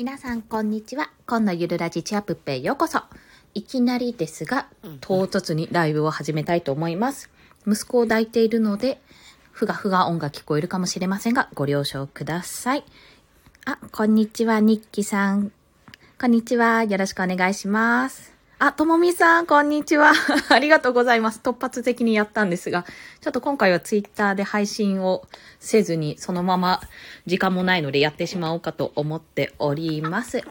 皆さん、こんにちは。今のゆるラジチアップへようこそ。いきなりですが、唐突にライブを始めたいと思います。息子を抱いているので、ふがふが音が聞こえるかもしれませんが、ご了承ください。あ、こんにちは、ニッキさん。こんにちは。よろしくお願いします。あ、ともみさん、こんにちは。ありがとうございます。突発的にやったんですが、ちょっと今回はツイッターで配信をせずに、そのまま時間もないのでやってしまおうかと思っております。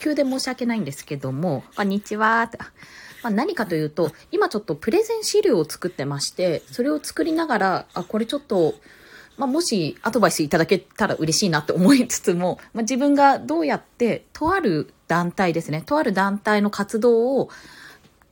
急で申し訳ないんですけども、こんにちは。まあ、何かというと、今ちょっとプレゼン資料を作ってまして、それを作りながら、あ、これちょっと、まあ、もしアドバイスいただけたら嬉しいなって思いつつも、まあ、自分がどうやって、とある団体ですね、とある団体の活動を、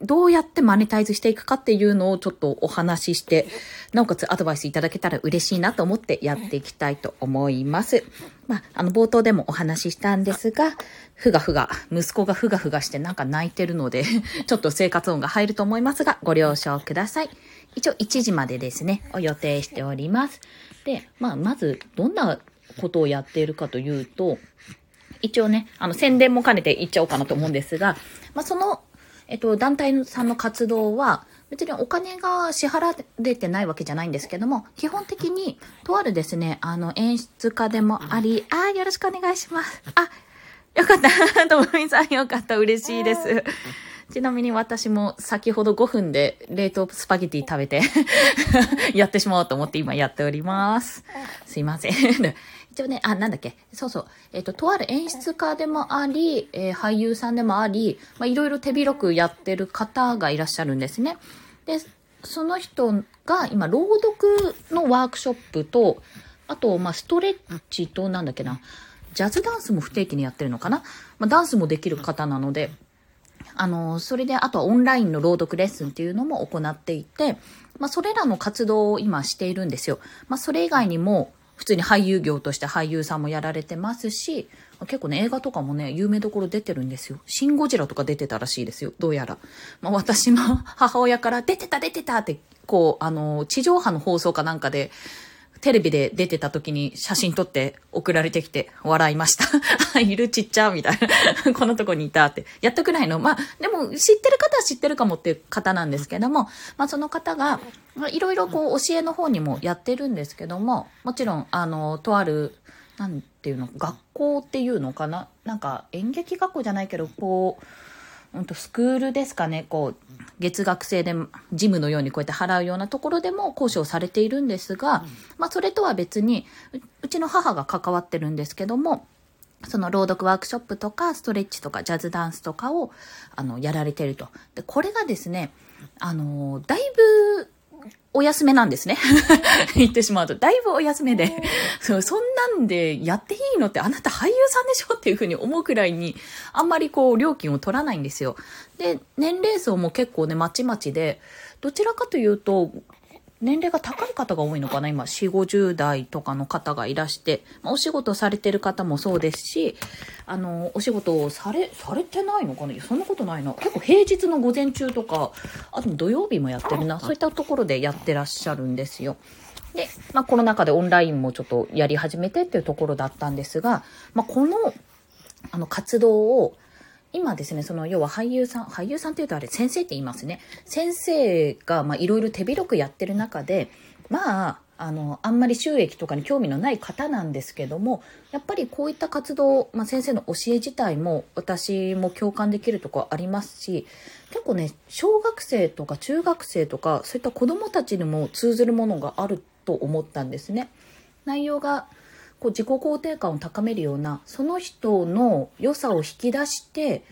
どうやってマネタイズしていくかっていうのをちょっとお話しして、なおかつアドバイスいただけたら嬉しいなと思ってやっていきたいと思います。まあ、あの、冒頭でもお話ししたんですが、ふがふが、息子がふがふがしてなんか泣いてるので、ちょっと生活音が入ると思いますが、ご了承ください。一応1時までですね、を予定しております。で、まあ、まず、どんなことをやっているかというと、一応ね、あの、宣伝も兼ねて言っちゃおうかなと思うんですが、まあ、その、えっと、団体さんの活動は、別にお金が支払われてないわけじゃないんですけども、基本的に、とあるですね、あの、演出家でもあり、あーよろしくお願いします。あ、よかった。ともみさんよかった。嬉しいです。ちなみに私も先ほど5分で冷凍スパゲティ食べて やってしまおうと思って今やっております。すいません。一応ね、あ、なんだっけ。そうそう。えっ、と、とある演出家でもあり、えー俳優さんでもあり、まあ、いろいろ手広くやってる方がいらっしゃるんですね。で、その人が今、朗読のワークショップと、あと、まあ、ストレッチと、なんだっけな、ジャズダンスも不定期にやってるのかな。まあ、ダンスもできる方なので、あの、それで、あとはオンラインの朗読レッスンっていうのも行っていて、まあ、それらの活動を今しているんですよ。まあ、それ以外にも、普通に俳優業として俳優さんもやられてますし、結構ね、映画とかもね、有名どころ出てるんですよ。シン・ゴジラとか出てたらしいですよ。どうやら。まあ、私の母親から、出てた出てたって、こう、あの、地上波の放送かなんかで、テレビで出てた時に写真撮って送られてきて笑いました。あいるちっちゃみたいな。このとこにいたって。やっとくらいの。まあ、でも知ってる方は知ってるかもっていう方なんですけども、まあその方が、いろいろこう教えの方にもやってるんですけども、もちろん、あの、とある、なんていうの、学校っていうのかななんか演劇学校じゃないけど、こう、うんとスクールですかね、こう、月額制でジムのようにこうやって払うようなところでも講師をされているんですが、まあそれとは別にう、うちの母が関わってるんですけども、その朗読ワークショップとか、ストレッチとか、ジャズダンスとかを、あの、やられてると。で、これがですね、あの、だいぶ、お休めなんですね。言ってしまうと。だいぶお休めで。そんなんでやっていいのってあなた俳優さんでしょっていうふうに思うくらいに、あんまりこう料金を取らないんですよ。で、年齢層も結構ね、まちまちで、どちらかというと、年齢が高い方が多いのかな？今、4、50代とかの方がいらして、まあお仕事されてる方もそうですし、あの、お仕事をされ、されてないのかな？いや、そんなことないな。結構平日の午前中とか、あと土曜日もやってるな。そういったところでやってらっしゃるんですよ。で、まあコロナ禍でオンラインもちょっとやり始めてっていうところだったんですが、まあこの、あの活動を、今ですね、その要は俳優さん、俳優さんって言うとあれ先生って言いますね。先生がまあいろいろ手広くやってる中で、まあ、あの、あんまり収益とかに興味のない方なんですけども、やっぱりこういった活動、まあ先生の教え自体も私も共感できるとこありますし、結構ね、小学生とか中学生とか、そういった子供たちにも通ずるものがあると思ったんですね。内容がこう自己肯定感を高めるようなその人の良さを引き出して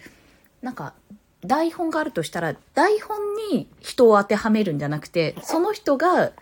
なんか台本があるとしたら台本に人を当てはめるんじゃなくてその人が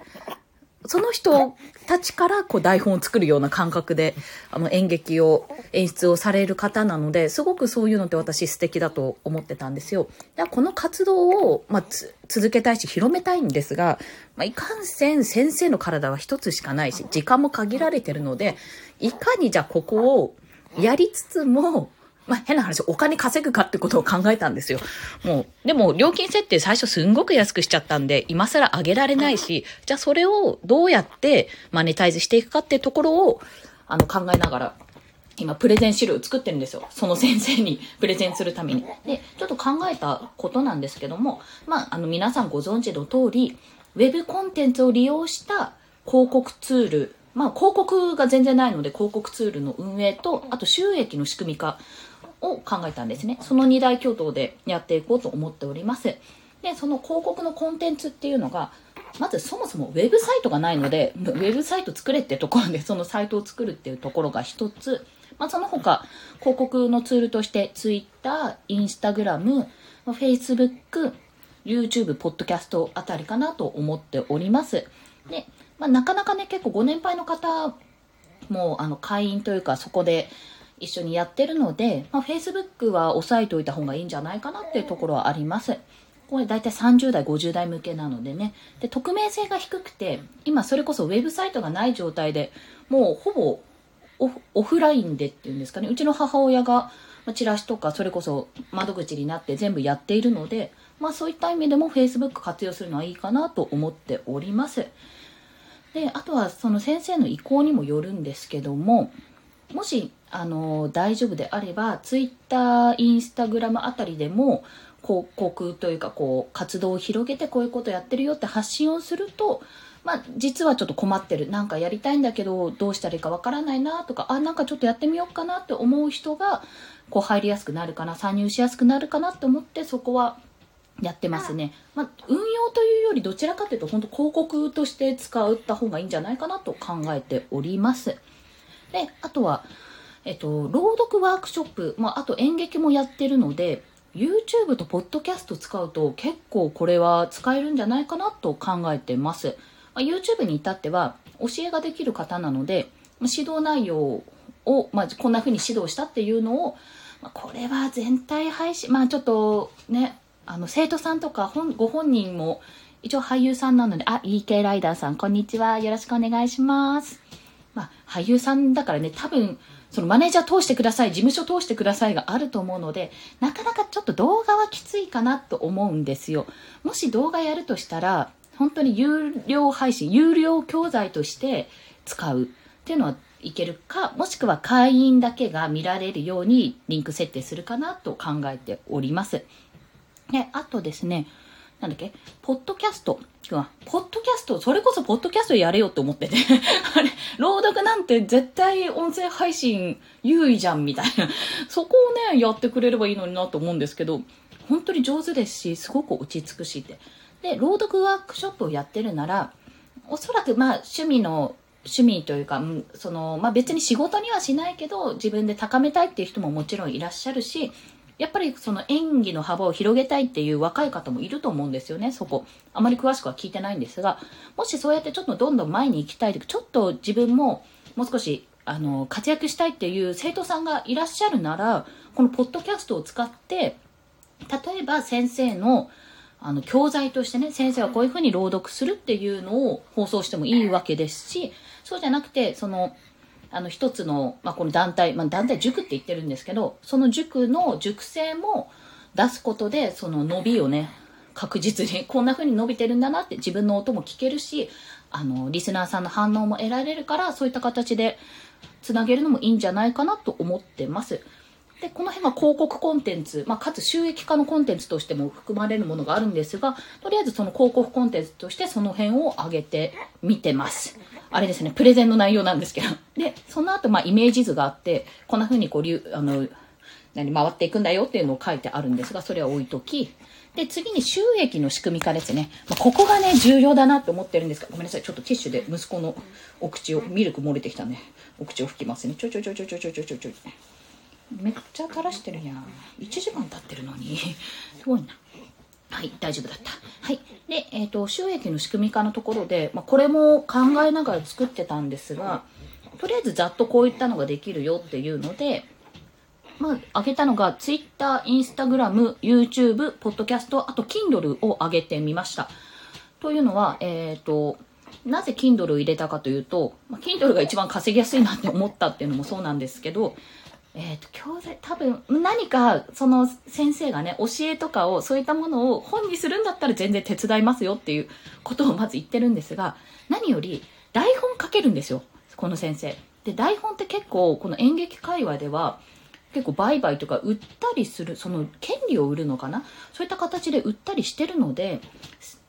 その人たちからこう台本を作るような感覚であの演劇を演出をされる方なのですごくそういうのって私素敵だと思ってたんですよ。だからこの活動を、まあ、続けたいし広めたいんですが、まあ、いかんせん先生の体は一つしかないし時間も限られてるのでいかにじゃあここをやりつつもまあ、変な話、お金稼ぐかってことを考えたんですよ。もう、でも料金設定最初すんごく安くしちゃったんで、今更上げられないし、じゃあそれをどうやってマネタイズしていくかっていうところを、あの、考えながら今、プレゼン資料作ってるんですよ。その先生に プレゼンするために。で、ちょっと考えたことなんですけども、まあ、あの、皆さんご存知の通り、ウェブコンテンツを利用した広告ツール、まあ、広告が全然ないので、広告ツールの運営と、あと収益の仕組み化を考えたんですね。その二大巨頭でやっていこうと思っております。で、その広告のコンテンツっていうのが、まずそもそもウェブサイトがないので、ウェブサイト作れってところで、そのサイトを作るっていうところが一つ、まあ、その他、広告のツールとして、Twitter、Instagram、Facebook、YouTube、Podcast あたりかなと思っております。で、まあ、なかなかね、結構ご年配の方も、あの、会員というか、そこで一緒にやってるので、まあ、Facebook は押さえておいた方がいいんじゃないかなっていうところはあります。これ大体30代、50代向けなのでね。で、匿名性が低くて、今それこそウェブサイトがない状態で、もうほぼオフラインでっていうんですかね。うちの母親がチラシとかそれこそ窓口になって全部やっているので、まあそういった意味でも Facebook 活用するのはいいかなと思っております。で、あとはその先生の意向にもよるんですけども、もし、あの、大丈夫であれば、Twitter、Instagram あたりでも、広告というかこう活動を広げてこういうことやってるよって発信をするとまあ、実はちょっと困ってる。なんかやりたいんだけど、どうしたらいいかわからないなとか、あ、なんかちょっとやってみようかなって思う人が、こう入りやすくなるかな、参入しやすくなるかなと思って、そこはやってますね。まあ、運用というよりどちらかというと、本当広告として使った方がいいんじゃないかなと考えております。で、あとは、えっと、朗読ワークショップ、まあ、あと演劇もやってるので、YouTube と Podcast 使うと結構これは使えるんじゃないかなと考えてます。まあ、YouTube に至っては教えができる方なので、指導内容を、まあ、こんな風に指導したっていうのを、まあ、これは全体配信、まあちょっとね、あの生徒さんとか本ご本人も一応俳優さんなので、あ、EK ライダーさん、こんにちは。よろしくお願いします。まあ、俳優さんだからね、多分、そのマネージャー通してください、事務所通してくださいがあると思うので、なかなかちょっと動画はきついかなと思うんですよ。もし動画やるとしたら、本当に有料配信、有料教材として使うっていうのはいけるか、もしくは会員だけが見られるようにリンク設定するかなと考えております。で、あとですね、なんだっけ？ポッドキャスト。ポッドキャスト、それこそポッドキャストやれよって思ってて あれ、朗読なんて絶対音声配信優位じゃんみたいな。そこをね、やってくれればいいのになと思うんですけど、本当に上手ですし、すごく落ち着くしって。で、朗読ワークショップをやってるなら、おそらくまあ趣味の、趣味というか、その、まあ別に仕事にはしないけど、自分で高めたいっていう人ももちろんいらっしゃるし、やっぱりその演技の幅を広げたいっていう若い方もいると思うんですよね、そこ。あまり詳しくは聞いてないんですが、もしそうやってちょっとどんどん前に行きたいとちょっと自分ももう少しあの活躍したいっていう生徒さんがいらっしゃるなら、このポッドキャストを使って、例えば先生のあの、教材としてね、先生はこういうふうに朗読するっていうのを放送してもいいわけですし、そうじゃなくて、その、あの、一つの、まあ、この団体、まあ、団体塾って言ってるんですけど、その塾の塾生も出すことで、その伸びをね、確実に こんな風に伸びてるんだなって自分の音も聞けるし、あの、リスナーさんの反応も得られるから、そういった形でつなげるのもいいんじゃないかなと思ってます。で、この辺は広告コンテンツ、まあ、かつ収益化のコンテンツとしても含まれるものがあるんですが、とりあえずその広告コンテンツとしてその辺を上げてみてます。あれですね、プレゼンの内容なんですけど。で、その後、まあ、イメージ図があって、こんな風にこう、あの、何、回っていくんだよっていうのを書いてあるんですが、それは置いとき、で、次に収益の仕組み化ですね。まあ、ここがね、重要だなって思ってるんですが、ごめんなさい。ちょっとティッシュで息子のお口を、ミルク漏れてきたね。お口を拭きますね。ちょちょちょちょちょちょちょちょちょ。めっちゃ垂らしてるやん。1時間経ってるのに。すごいな。はい、大丈夫だった。はい。で、えっ、ー、と、収益の仕組み化のところで、まあ、これも考えながら作ってたんですが、とりあえずざっとこういったのができるよっていうので、まあ、上げたのが Twitter、Instagram、YouTube、Podcast、あと Kindle を上げてみました。というのは、えっ、ー、と、なぜ Kindle を入れたかというと、まあ、Kindle が一番稼ぎやすいなって思ったっていうのもそうなんですけど、えっ、ー、と、教材、多分、何か、その先生がね、教えとかを、そういったものを本にするんだったら全然手伝いますよっていうことをまず言ってるんですが、何より、台本書けるんですよ。この先生。で、台本って結構、この演劇界隈では、結構売買とか売ったりする、その権利を売るのかな？そういった形で売ったりしてるので、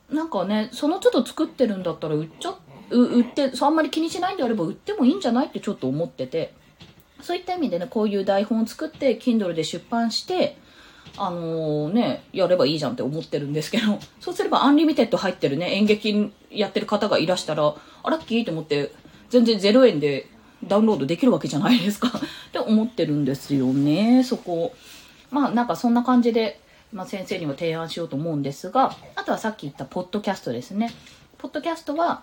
なんかね、その都度作ってるんだったら売っちゃ、売って、そうあんまり気にしないんであれば売ってもいいんじゃないってちょっと思ってて、そういった意味でね、こういう台本を作って、Kindle で出版して、あのー、ね、やればいいじゃんって思ってるんですけど、そうすれば Unlimited 入ってるね、演劇やってる方がいらしたら、あ、ラッキーと思って、全然0円でダウンロードできるわけじゃないですか って思ってるんですよね、そこ。まあなんかそんな感じで、まあ、先生にも提案しようと思うんですが、あとはさっき言ったポッドキャストですね。ポッドキャストは、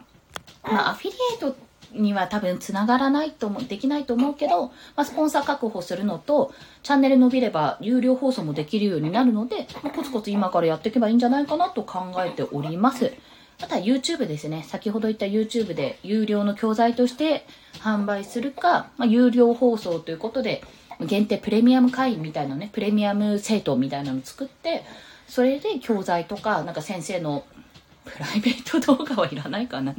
まあアフィリエイトには多分つながらないと思う、できないと思うけど、まあ、スポンサー確保するのと、チャンネル伸びれば有料放送もできるようになるので、まあ、コツコツ今からやっていけばいいんじゃないかなと考えております。あとは YouTube ですね。先ほど言った YouTube で有料の教材として販売するか、まあ、有料放送ということで、限定プレミアム会員みたいなね、プレミアム生徒みたいなの作って、それで教材とか、なんか先生のプライベート動画はいらないかな。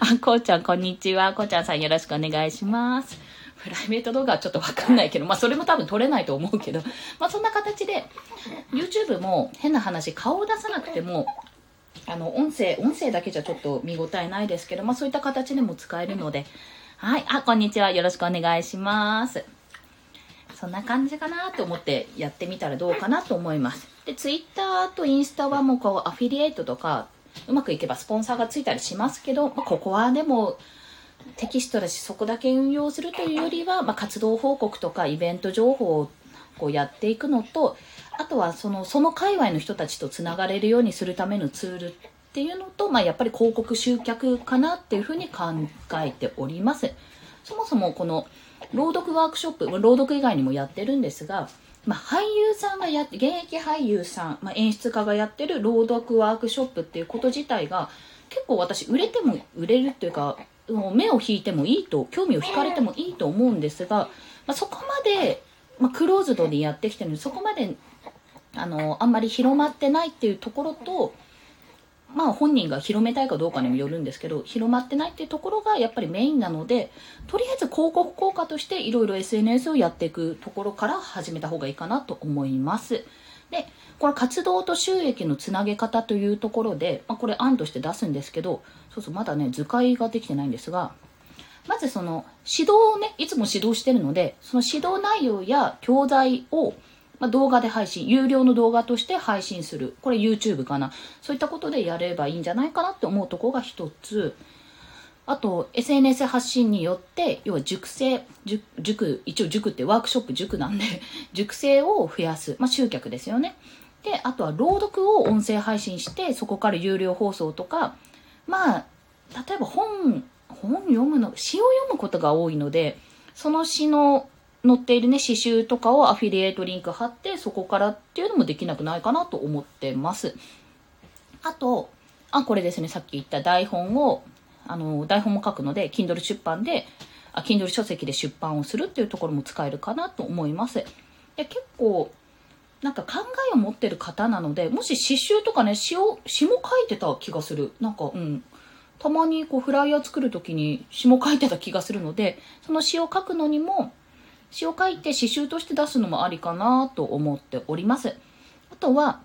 あ、こうちゃん、こんにちは。こうちゃんさんよろしくお願いします。プライベート動画はちょっとわかんないけど、まあそれも多分撮れないと思うけど、まあそんな形で、YouTube も変な話、顔を出さなくても、あの、音声、音声だけじゃちょっと見応えないですけど、まあそういった形でも使えるので、はい。あ、こんにちは。よろしくお願いします。そんな感じかなと思ってやってみたらどうかなと思います。で、Twitter とインスタはもうこうアフィリエイトとかうまくいけばスポンサーがついたりしますけど、まあ、ここはでもテキストだしそこだけ運用するというよりは、まあ、活動報告とかイベント情報をこうやっていくのとあとはそのその界隈の人たちとつながれるようにするためのツールっていうのと、まあ、やっぱり広告集客かなっていうふうに考えております。そもそもこの朗読ワークショップ朗読以外にもやってるんですがまあ、俳優さんがやって、現役俳優さん、まあ、演出家がやってる朗読ワークショップっていうこと自体が、結構私、売れても、売れるっていうか、目を引いてもいいと、興味を引かれてもいいと思うんですが、まあ、そこまで、まあ、クローズドでやってきてるので、そこまで、あの、あんまり広まってないっていうところと、まあ本人が広めたいかどうかにもよるんですけど、広まってないっていうところがやっぱりメインなので、とりあえず広告効果としていろいろ SNS をやっていくところから始めた方がいいかなと思います。で、これ活動と収益のつなげ方というところで、まあ、これ案として出すんですけど、そうそう、まだね、図解ができてないんですが、まずその指導をね、いつも指導してるので、その指導内容や教材をまあ、動画で配信、有料の動画として配信する。これ YouTube かな。そういったことでやればいいんじゃないかなって思うところが一つ。あと、SNS 発信によって、要は熟成、塾、一応塾ってワークショップ塾なんで、熟成を増やす。まあ、集客ですよね。で、あとは朗読を音声配信して、そこから有料放送とか、まあ、例えば本、本読むの、詩を読むことが多いので、その詩の載っているね、刺繍とかをアフィリエイトリンク貼って、そこからっていうのもできなくないかなと思ってます。あと、あ、これですね、さっき言った台本を、あの、台本も書くので、Kindle 出版で、あ、Kindle 書籍で出版をするっていうところも使えるかなと思います。で結構、なんか考えを持ってる方なので、もし刺繍とかね、詩を、詩も書いてた気がする。なんか、うん。たまにこうフライヤー作るときに詩も書いてた気がするので、その詩を書くのにも、詩を書いて詩集として出すのもありかなと思っております。あとは、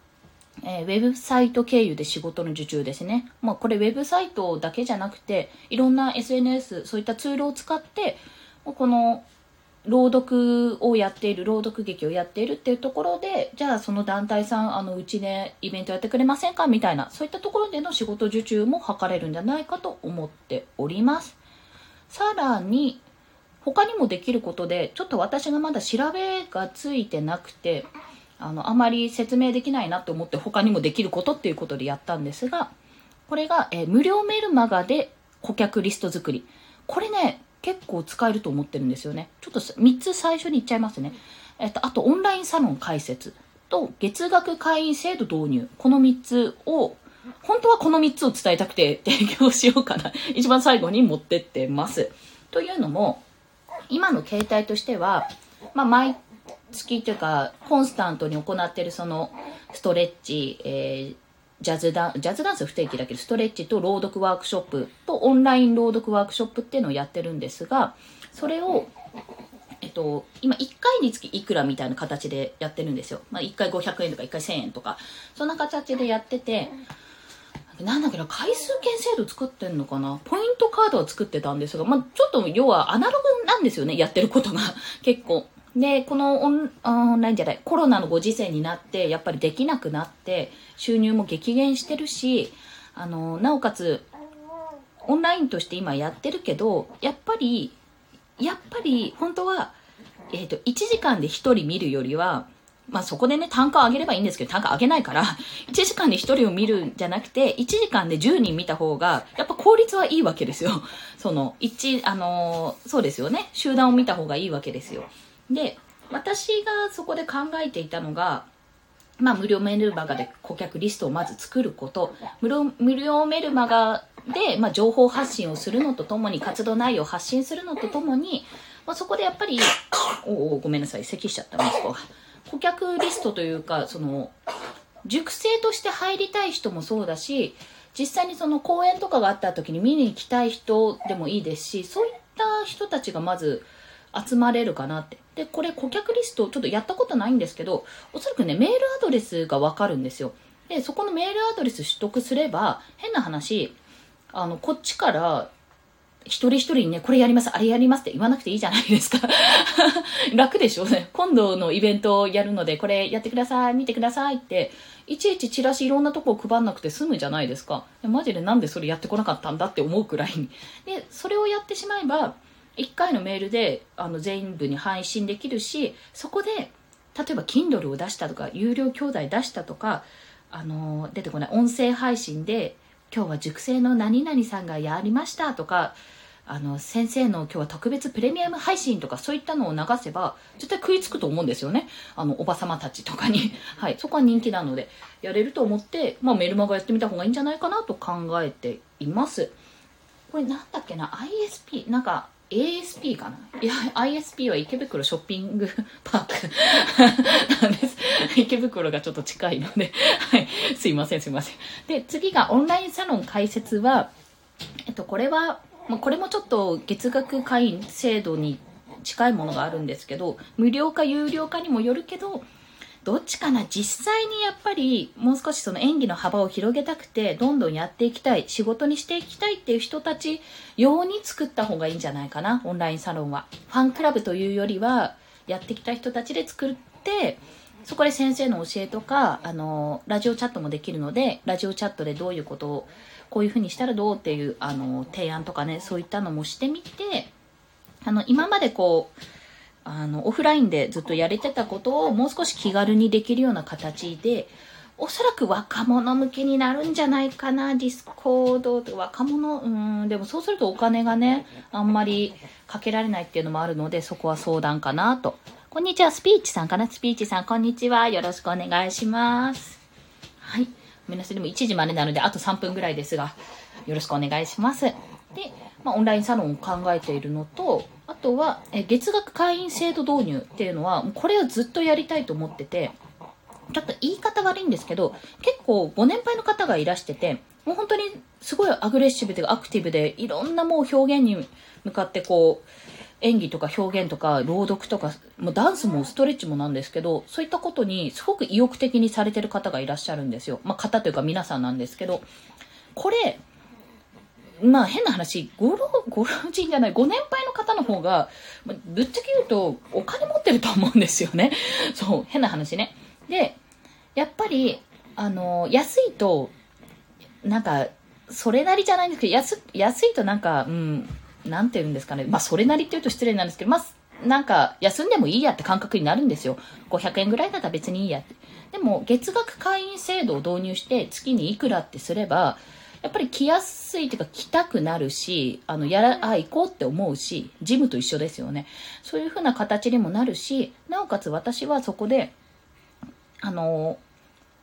えー、ウェブサイト経由で仕事の受注ですね。まあ、これウェブサイトだけじゃなくて、いろんな SNS、そういったツールを使って、この朗読をやっている、朗読劇をやっているっていうところで、じゃあその団体さん、あの、うちでイベントやってくれませんかみたいな、そういったところでの仕事受注も図れるんじゃないかと思っております。さらに、他にもできることで、ちょっと私がまだ調べがついてなくて、あの、あまり説明できないなと思って他にもできることっていうことでやったんですが、これが、えー、無料メルマガで顧客リスト作り。これね、結構使えると思ってるんですよね。ちょっと3つ最初に言っちゃいますね。えっと、あとオンラインサロン開設と月額会員制度導入。この3つを、本当はこの3つを伝えたくて提供しようかな。一番最後に持ってってます。というのも、今の形態としては、まあ、毎月というか、コンスタントに行っているそのストレッチ、えー、ジャズダン、ジャズダンス不定期だけど、ストレッチと朗読ワークショップとオンライン朗読ワークショップっていうのをやってるんですが、それを、えっと、今1回につきいくらみたいな形でやってるんですよ。まあ、1回500円とか1回1000円とか、そんな形でやってて、なんだっけな、回数券制度作ってんのかな？ポイントカードを作ってたんですが、まあ、ちょっと要はアナログなんですよね、やってることが。結構。で、このオンオンラインじゃない、コロナのご時世になって、やっぱりできなくなって、収入も激減してるし、あの、なおかつ、オンラインとして今やってるけど、やっぱり、やっぱり、本当は、えっ、ー、と、1時間で1人見るよりは、まあそこでね、単価を上げればいいんですけど、単価上げないから、1時間で1人を見るんじゃなくて、1時間で10人見た方が、やっぱ効率はいいわけですよ。その、1、あのー、そうですよね。集団を見た方がいいわけですよ。で、私がそこで考えていたのが、まあ、無料メルマガで顧客リストをまず作ること、無料無料メルマガで、まあ、情報発信をするのとともに、活動内容を発信するのとともに、まあ、そこでやっぱり、おお、ごめんなさい、咳しちゃった、息子が。顧客リストというか、その、熟成として入りたい人もそうだし、実際にその講演とかがあった時に見に行きたい人でもいいですし、そういった人たちがまず集まれるかなって。で、これ顧客リストちょっとやったことないんですけど、おそらくね、メールアドレスがわかるんですよ。で、そこのメールアドレス取得すれば、変な話、あの、こっちから一人一人にね、これやります、あれやりますって言わなくていいじゃないですか。楽でしょうね。今度のイベントをやるので、これやってください、見てくださいって、いちいちチラシいろんなとこを配んなくて済むじゃないですか。マジでなんでそれやってこなかったんだって思うくらいに。で、それをやってしまえば、1回のメールであの全部に配信できるし、そこで、例えば Kindle を出したとか、有料教材出したとか、あの出てこない音声配信で今日は熟成の何々さんがやりましたとか、あの、先生の今日は特別プレミアム配信とかそういったのを流せば、絶対食いつくと思うんですよね。あの、おばさまたちとかに。はい。そこは人気なので、やれると思って、まあメルマガやってみた方がいいんじゃないかなと考えています。これなんだっけな ?ISP? なんか、ASP かな？いや、ISP は池袋ショッピング パーク なんです。池袋がちょっと近いので、はい。すいません、すいません。で、次がオンラインサロン開設は、えっと、これは、まあ、これもちょっと月額会員制度に近いものがあるんですけど、無料か有料かにもよるけど、どっちかな実際にやっぱりもう少しその演技の幅を広げたくてどんどんやっていきたい仕事にしていきたいっていう人たち用に作った方がいいんじゃないかなオンラインサロンは。ファンクラブというよりはやってきた人たちで作ってそこで先生の教えとかあのラジオチャットもできるのでラジオチャットでどういうことをこういうふうにしたらどうっていうあの提案とかねそういったのもしてみてあの今までこうあの、オフラインでずっとやれてたことをもう少し気軽にできるような形で、おそらく若者向けになるんじゃないかな、ディスコードと若者、うん、でもそうするとお金がね、あんまりかけられないっていうのもあるので、そこは相談かなと。こんにちは、スピーチさんかな？スピーチさん、こんにちは。よろしくお願いします。はい。ごめんなさい。でも1時までなので、あと3分ぐらいですが、よろしくお願いします。で、まあ、オンラインサロンを考えているのと、あとは、え月額会員制度導入っていうのは、これをずっとやりたいと思ってて、ちょっと言い方悪いんですけど、結構ご年配の方がいらしてて、もう本当にすごいアグレッシブでアクティブで、いろんなもう表現に向かってこう、演技とか表現とか朗読とか、もうダンスもストレッチもなんですけど、そういったことにすごく意欲的にされてる方がいらっしゃるんですよ。まあ方というか皆さんなんですけど、これ、まあ変な話、ご老、ご老人じゃない、ご年配の方の方が、ぶっちゃけ言うとお金持ってると思うんですよね。そう、変な話ね。で、やっぱり、あの、安いと、なんか、それなりじゃないんですけど、安、安いとなんか、うん、なんて言うんですかね。まあ、それなりって言うと失礼なんですけど、まあ、なんか、休んでもいいやって感覚になるんですよ。500円ぐらいだったら別にいいやって。でも、月額会員制度を導入して、月にいくらってすれば、やっぱり来やすいというか来たくなるし、あの、やら、あ、行こうって思うし、ジムと一緒ですよね。そういう風な形にもなるし、なおかつ私はそこで、あの、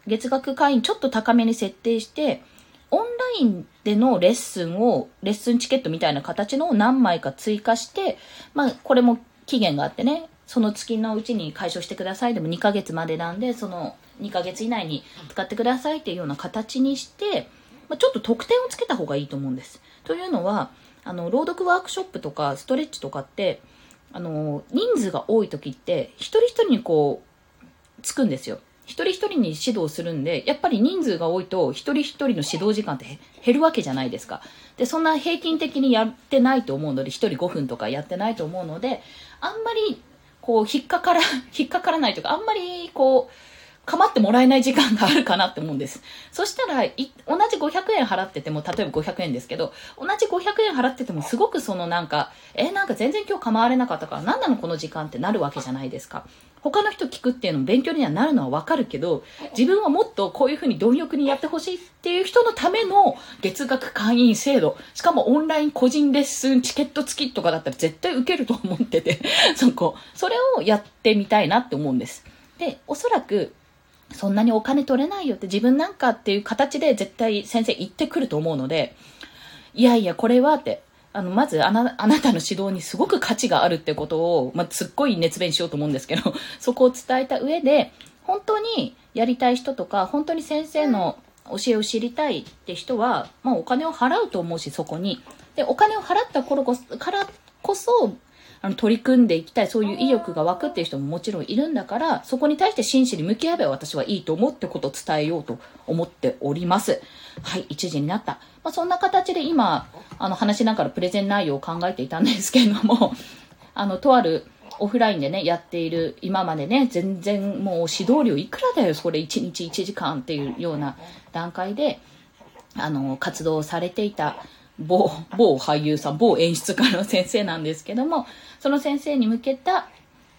月額会員ちょっと高めに設定して、オンラインでのレッスンを、レッスンチケットみたいな形のを何枚か追加して、まあ、これも期限があってね、その月のうちに解消してくださいでも2ヶ月までなんで、その2ヶ月以内に使ってくださいっていうような形にして、まあ、ちょっと特典をつけた方がいいと思うんです。というのは、あの、朗読ワークショップとかストレッチとかって、あの、人数が多い時って、一人一人にこう、つくんですよ。一人一人に指導するんで、やっぱり人数が多いと、一人一人の指導時間って減るわけじゃないですか。で、そんな平均的にやってないと思うので、一人5分とかやってないと思うので、あんまり、こう、引っかから、引っかからないとか、あんまり、こう、構ってもらえない時間があるかなって思うんです。そしたら、同じ500円払ってても、例えば500円ですけど、同じ500円払ってても、すごくそのなんか、え、なんか全然今日構われなかったから、何なのこの時間ってなるわけじゃないですか。他の人聞くっていうのも勉強にはなるのはわかるけど、自分はもっとこういうふうに貪欲にやってほしいっていう人のための月額会員制度、しかもオンライン個人レッスンチケット付きとかだったら絶対受けると思ってて、そこ、それをやってみたいなって思うんです。で、おそらく、そんなにお金取れないよって自分なんかっていう形で絶対先生言ってくると思うので、いやいや、これはって、あの、まずあな、あなたの指導にすごく価値があるってことを、まあ、すっごい熱弁しようと思うんですけど、そこを伝えた上で、本当にやりたい人とか、本当に先生の教えを知りたいって人は、まあ、お金を払うと思うし、そこに。で、お金を払った頃こ、からこそ、あの、取り組んでいきたい、そういう意欲が湧くっていう人ももちろんいるんだから、そこに対して真摯に向き合えば私はいいと思うってことを伝えようと思っております。はい、1時になった。まあ、そんな形で今、あの、話しながらプレゼン内容を考えていたんですけれども、あの、とある、オフラインでね、やっている、今までね、全然もう指導料いくらだよ、それ1日1時間っていうような段階で、あの、活動されていた某、某俳優さん、某演出家の先生なんですけども、その先生に向けた、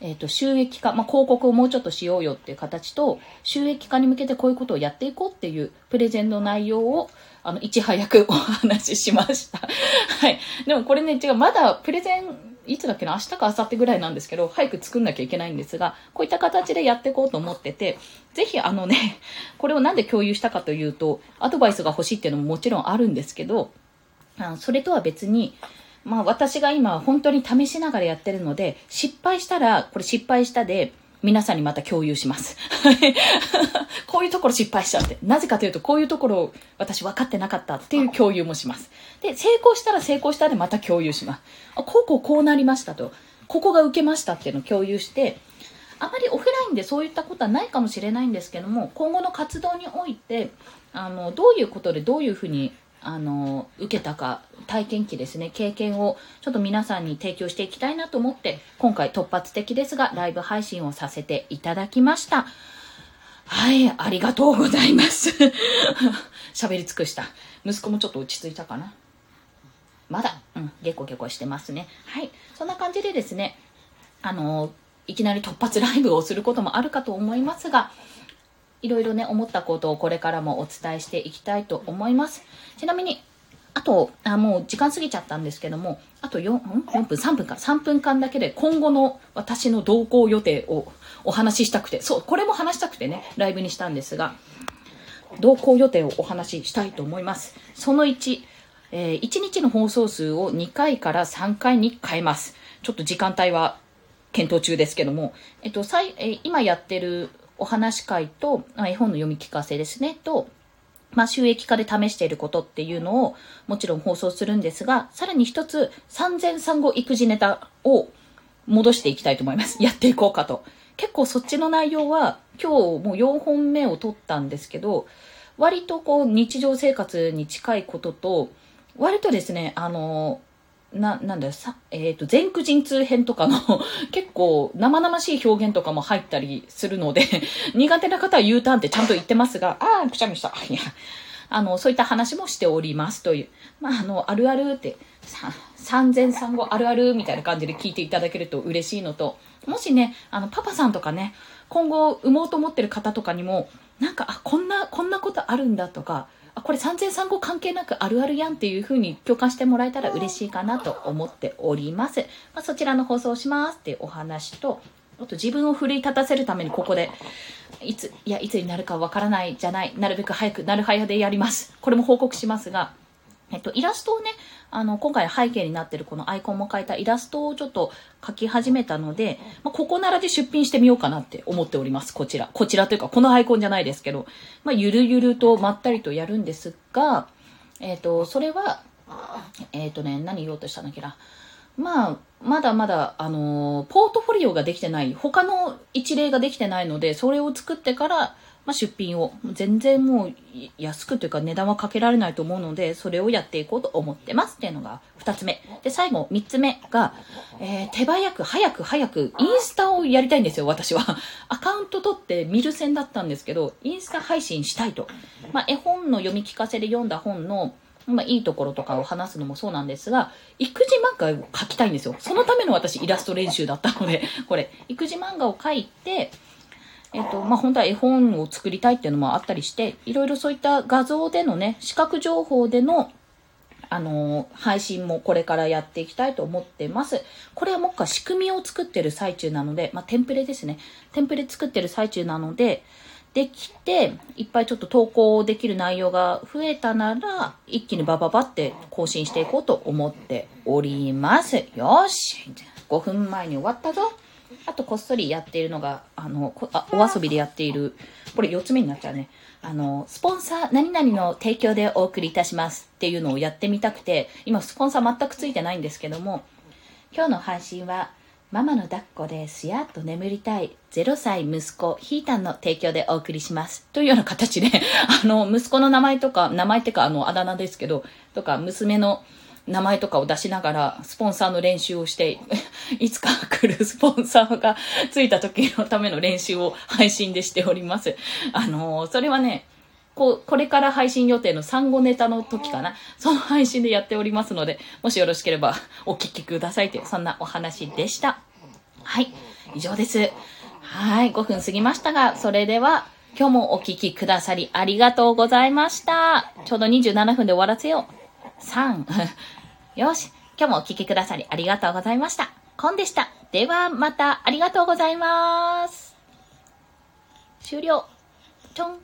えっ、ー、と、収益化、まあ、広告をもうちょっとしようよっていう形と、収益化に向けてこういうことをやっていこうっていうプレゼンの内容を、あの、いち早く お話ししました。はい。でもこれね、違う、まだプレゼン、いつだっけな、明日か明後日ぐらいなんですけど、早く作んなきゃいけないんですが、こういった形でやっていこうと思ってて、ぜひあのね、これをなんで共有したかというと、アドバイスが欲しいっていうのももちろんあるんですけど、あそれとは別に、まあ私が今本当に試しながらやってるので、失敗したら、これ失敗したで、皆さんにまた共有します。こういうところ失敗しちゃって。なぜかというと、こういうところを私分かってなかったっていう共有もします。で、成功したら成功したでまた共有します。あ、こうこうこうなりましたと。ここが受けましたっていうのを共有して、あまりオフラインでそういったことはないかもしれないんですけども、今後の活動において、あの、どういうことでどういうふうにあの受けたか体験記ですね。経験をちょっと皆さんに提供していきたいなと思って今回突発的ですがライブ配信をさせていただきました。はいありがとうございます。喋り尽くした。息子もちょっと落ち着いたかな？まだ？うんゲコゲコしてますね。はいそんな感じでですねあのいきなり突発ライブをすることもあるかと思いますがいろいろね、思ったことをこれからもお伝えしていきたいと思います。ちなみに、あと、あもう時間過ぎちゃったんですけども、あと 4, 4分、3分か、3分間だけで今後の私の同行予定をお話ししたくて、そう、これも話したくてね、ライブにしたんですが、同行予定をお話ししたいと思います。その1、えー、1日の放送数を2回から3回に変えます。ちょっと時間帯は検討中ですけども、えっと、さいえー、今やってるお話会と、絵本の読み聞かせですね、と、まあ、収益化で試していることっていうのをもちろん放送するんですが、さらに一つ産前産後育児ネタを戻していきたいと思います。やっていこうかと。結構そっちの内容は今日もう4本目を撮ったんですけど、割とこう日常生活に近いことと、割とですね、あの、な、なんだよ、さ、えっ、ー、と、前駆陣痛編とかの 結構生々しい表現とかも入ったりするので 苦手な方は U ターンってちゃんと言ってますが、ああ、くしゃみした。いや、あの、そういった話もしておりますという。まあ、あの、あるあるって、産前産後あるあるみたいな感じで聞いていただけると嬉しいのと、もしね、あの、パパさんとかね、今後産もうと思ってる方とかにも、なんか、あ、こんな、こんなことあるんだとか、あこれ産前産後関係なくあるあるやんっていう風に共感してもらえたら嬉しいかなと思っております。まあ、そちらの放送をしますっていうお話と、あと自分を奮い立たせるためにここで、いつ、いや、いつになるかわからないじゃない、なるべく早くなる早でやります。これも報告しますが、えっと、イラストをね、あの、今回背景になってるこのアイコンも描いたイラストをちょっと描き始めたので、まあ、ここならで出品してみようかなって思っております。こちら。こちらというか、このアイコンじゃないですけど、まあ、ゆるゆるとまったりとやるんですが、えっ、と、それは、えっ、とね、何言おうとしたんだっけな。まあ、まだまだ、あのー、ポートフォリオができてない、他の一例ができてないので、それを作ってから、まあ、出品を、全然もう安くというか値段はかけられないと思うので、それをやっていこうと思ってますっていうのが二つ目。で、最後、三つ目が、えー、手早く、早く、早く、インスタをやりたいんですよ、私は。アカウント取って見る線だったんですけど、インスタ配信したいと。まあ、絵本の読み聞かせで読んだ本の、まあ、いいところとかを話すのもそうなんですが、育児漫画を描きたいんですよ。そのための私イラスト練習だったので、これ、育児漫画を描いて、えっ、と、まあ、本当は絵本を作りたいっていうのもあったりして、いろいろそういった画像でのね、視覚情報での、あのー、配信もこれからやっていきたいと思ってます。これはもっか仕組みを作ってる最中なので、まあ、テンプレですね。テンプレ作ってる最中なので、できて、いっぱいちょっと投稿できる内容が増えたなら、一気にバババって更新していこうと思っております。よし !5 分前に終わったぞあとこっそりやっているのが、あの、あお遊びでやっている、これ4つ目になっちゃうね。あの、スポンサー、何々の提供でお送りいたしますっていうのをやってみたくて、今スポンサー全くついてないんですけども、今日の配信は、ママの抱っこですやっと眠りたい0歳息子ヒータンの提供でお送りします。というような形で、あの、息子の名前とか、名前ってかあの、あだ名ですけど、とか、娘の名前とかを出しながら、スポンサーの練習をして、いつか来るスポンサーがついた時のための練習を配信でしております。あの、それはね、こう、これから配信予定の産後ネタの時かな。その配信でやっておりますので、もしよろしければお聞きくださいという、そんなお話でした。はい。以上です。はい。5分過ぎましたが、それでは、今日もお聞きくださりありがとうございました。ちょうど27分で終わらせよう。3。よし。今日もお聴きくださりありがとうございました。コンでした。ではまたありがとうございます。終了。ちょん。